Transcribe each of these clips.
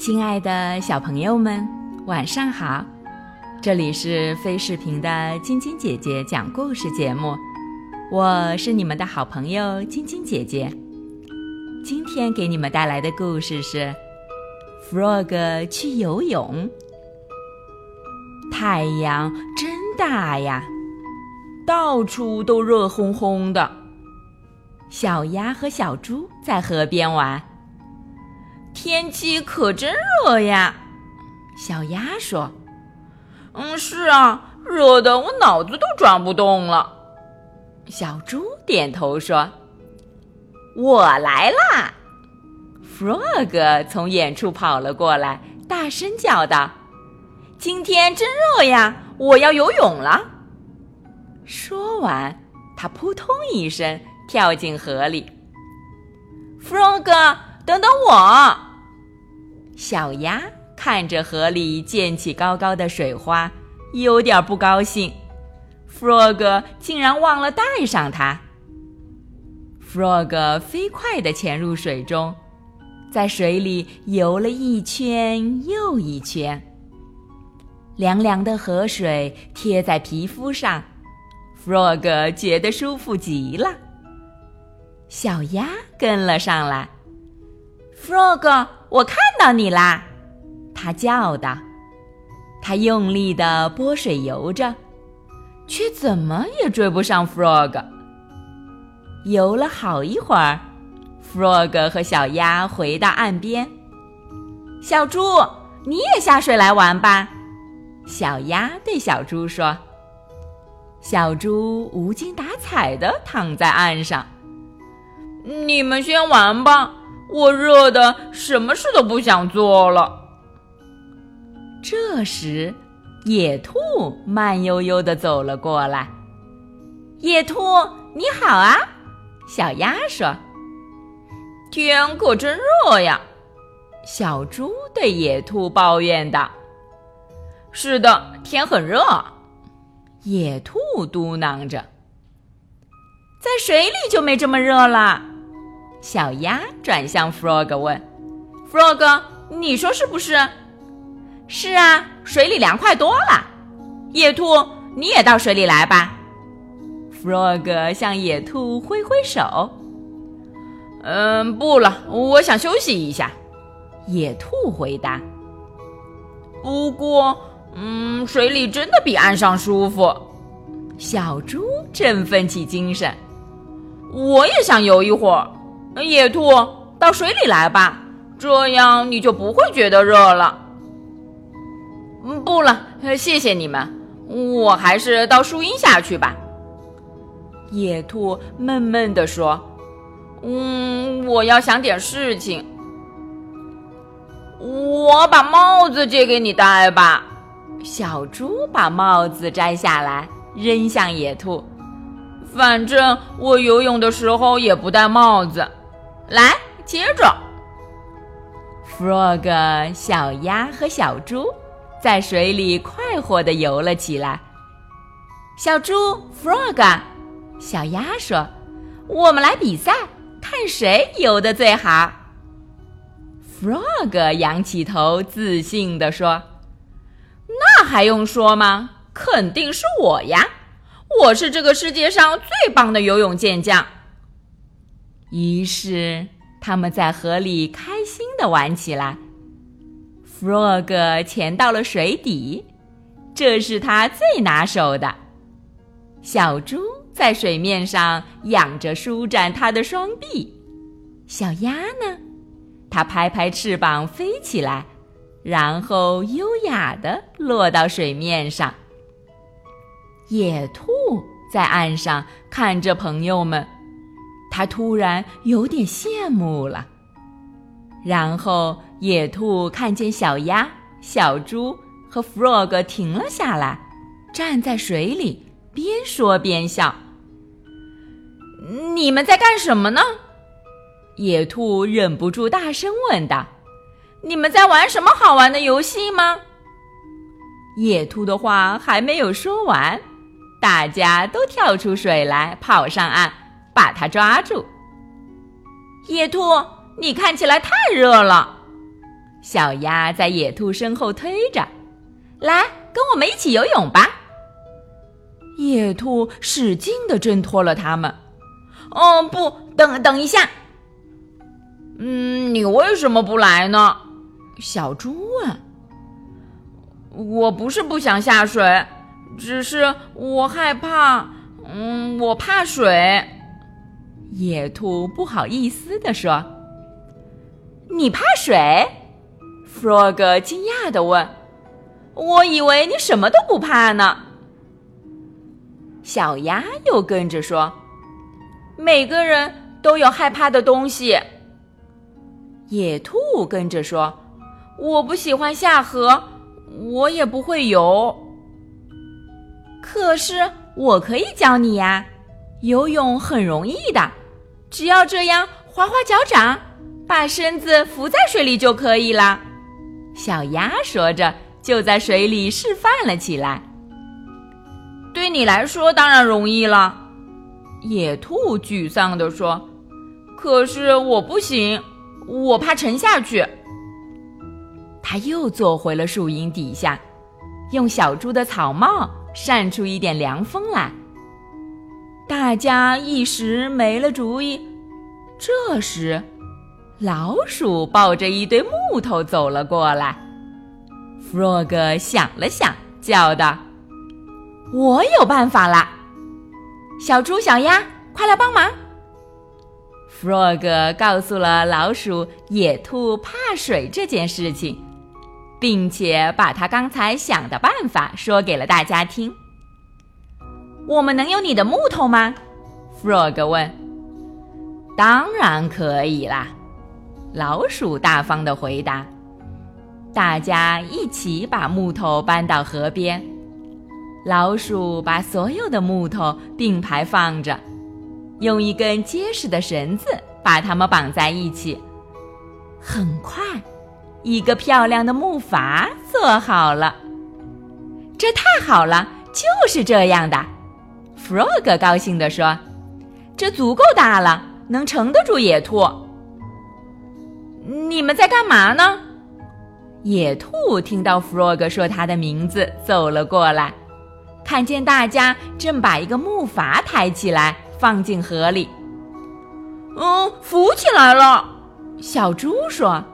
亲爱的小朋友们，晚上好！这里是飞视频的晶晶姐姐讲故事节目，我是你们的好朋友晶晶姐姐。今天给你们带来的故事是《Frog 去游泳》。太阳真大呀，到处都热烘烘的。小鸭和小猪在河边玩。天气可真热呀，小鸭说：“嗯，是啊，热的我脑子都转不动了。”小猪点头说：“我来啦！”Frog 从远处跑了过来，大声叫道：“今天真热呀，我要游泳了！”说完，他扑通一声跳进河里。Frog。等等我，小鸭看着河里溅起高高的水花，有点不高兴。Frog 竟然忘了带上它。Frog 飞快地潜入水中，在水里游了一圈又一圈。凉凉的河水贴在皮肤上，Frog 觉得舒服极了。小鸭跟了上来。Frog，我看到你啦！他叫道。他用力的拨水游着，却怎么也追不上 Frog。游了好一会儿，Frog 和小鸭回到岸边。小猪，你也下水来玩吧！小鸭对小猪说。小猪无精打采的躺在岸上。你们先玩吧。我热的什么事都不想做了。这时，野兔慢悠悠的走了过来。野兔，你好啊！小鸭说：“天可真热呀！”小猪对野兔抱怨道：“是的，天很热。”野兔嘟囔着：“在水里就没这么热了。”小鸭转向 Frog 问：“Frog，你说是不是？”“是啊，水里凉快多了。”“野兔，你也到水里来吧。”Frog 向野兔挥挥手。“嗯，不了，我想休息一下。”野兔回答。“不过，嗯，水里真的比岸上舒服。”小猪振奋起精神：“我也想游一会儿。”野兔，到水里来吧，这样你就不会觉得热了。不了，谢谢你们，我还是到树荫下去吧。野兔闷闷地说：“嗯，我要想点事情。我把帽子借给你戴吧。”小猪把帽子摘下来，扔向野兔。反正我游泳的时候也不戴帽子。来，接着。Frog、小鸭和小猪在水里快活地游了起来。小猪，Frog，小鸭说：“我们来比赛，看谁游的最好。”Frog 仰起头，自信地说：“那还用说吗？肯定是我呀！我是这个世界上最棒的游泳健将。”于是，他们在河里开心的玩起来。Frog 潜到了水底，这是他最拿手的。小猪在水面上仰着舒展它的双臂。小鸭呢？它拍拍翅膀飞起来，然后优雅的落到水面上。野兔在岸上看着朋友们。他突然有点羡慕了，然后野兔看见小鸭、小猪和 Frog 停了下来，站在水里，边说边笑。你们在干什么呢？野兔忍不住大声问道：“你们在玩什么好玩的游戏吗？”野兔的话还没有说完，大家都跳出水来，跑上岸。把它抓住，野兔，你看起来太热了。小鸭在野兔身后推着，来，跟我们一起游泳吧。野兔使劲的挣脱了他们。哦，不，等等一下。嗯，你为什么不来呢？小猪问。我不是不想下水，只是我害怕。嗯，我怕水。野兔不好意思地说：“你怕水？”Frog 惊讶地问：“我以为你什么都不怕呢。”小鸭又跟着说：“每个人都有害怕的东西。”野兔跟着说：“我不喜欢下河，我也不会游。可是我可以教你呀，游泳很容易的。”只要这样划划脚掌，把身子浮在水里就可以了。小鸭说着，就在水里示范了起来。对你来说当然容易了，野兔沮丧地说：“可是我不行，我怕沉下去。”他又坐回了树荫底下，用小猪的草帽扇出一点凉风来。大家一时没了主意。这时，老鼠抱着一堆木头走了过来。Frog 想了想，叫道：“我有办法啦！小猪、小鸭，快来帮忙！”Frog 告诉了老鼠野兔怕水这件事情，并且把他刚才想的办法说给了大家听。我们能有你的木头吗？Frog 问。当然可以啦，老鼠大方的回答。大家一起把木头搬到河边，老鼠把所有的木头并排放着，用一根结实的绳子把它们绑在一起。很快，一个漂亮的木筏做好了。这太好了，就是这样的。Frog 高兴地说：“这足够大了，能撑得住野兔。”你们在干嘛呢？野兔听到 Frog 说他的名字，走了过来，看见大家正把一个木筏抬起来放进河里。嗯，浮起来了。小猪说：“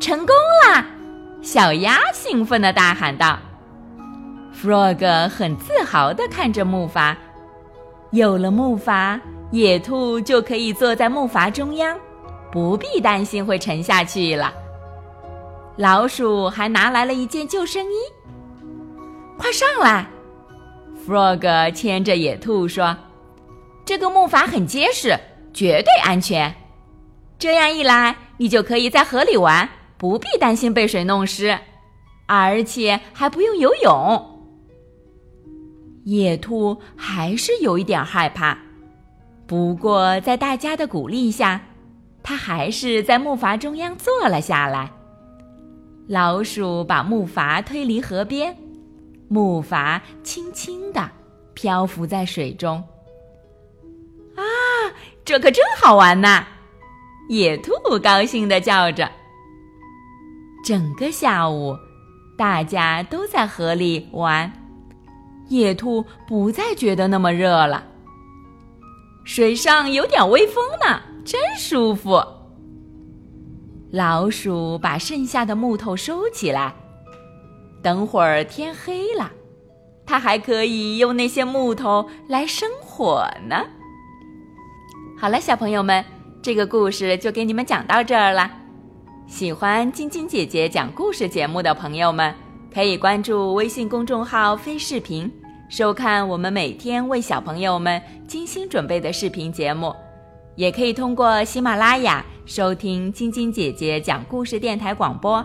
成功啦！”小鸭兴奋的大喊道。Frog 很自豪地看着木筏，有了木筏，野兔就可以坐在木筏中央，不必担心会沉下去了。老鼠还拿来了一件救生衣，快上来！Frog 牵着野兔说：“这个木筏很结实，绝对安全。这样一来，你就可以在河里玩，不必担心被水弄湿，而且还不用游泳。”野兔还是有一点害怕，不过在大家的鼓励下，它还是在木筏中央坐了下来。老鼠把木筏推离河边，木筏轻轻地漂浮在水中。啊，这可真好玩呐！野兔高兴地叫着。整个下午，大家都在河里玩。野兔不再觉得那么热了，水上有点微风呢，真舒服。老鼠把剩下的木头收起来，等会儿天黑了，它还可以用那些木头来生火呢。好了，小朋友们，这个故事就给你们讲到这儿了。喜欢晶晶姐姐讲故事节目的朋友们。可以关注微信公众号“飞视频”，收看我们每天为小朋友们精心准备的视频节目。也可以通过喜马拉雅收听晶晶姐姐讲故事电台广播。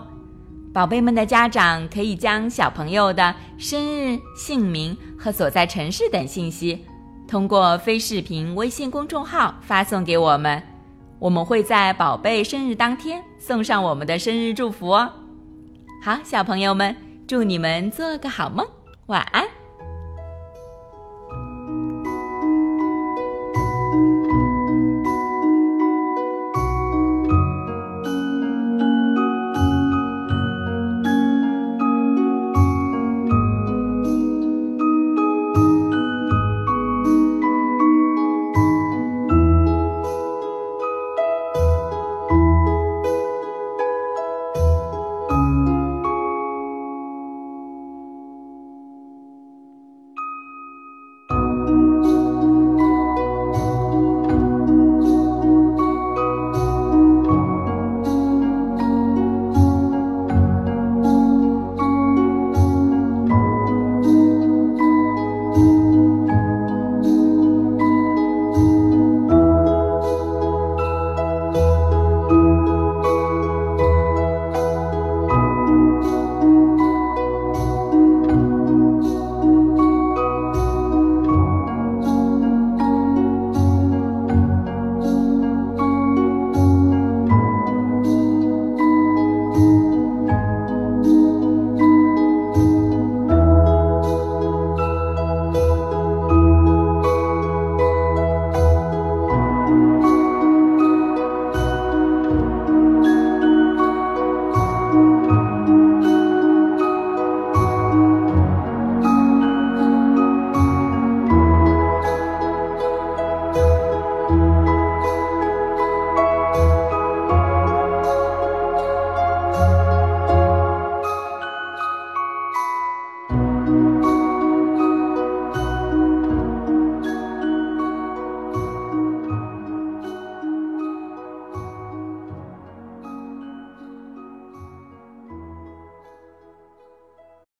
宝贝们的家长可以将小朋友的生日、姓名和所在城市等信息，通过飞视频微信公众号发送给我们，我们会在宝贝生日当天送上我们的生日祝福哦。好，小朋友们。祝你们做个好梦，晚安。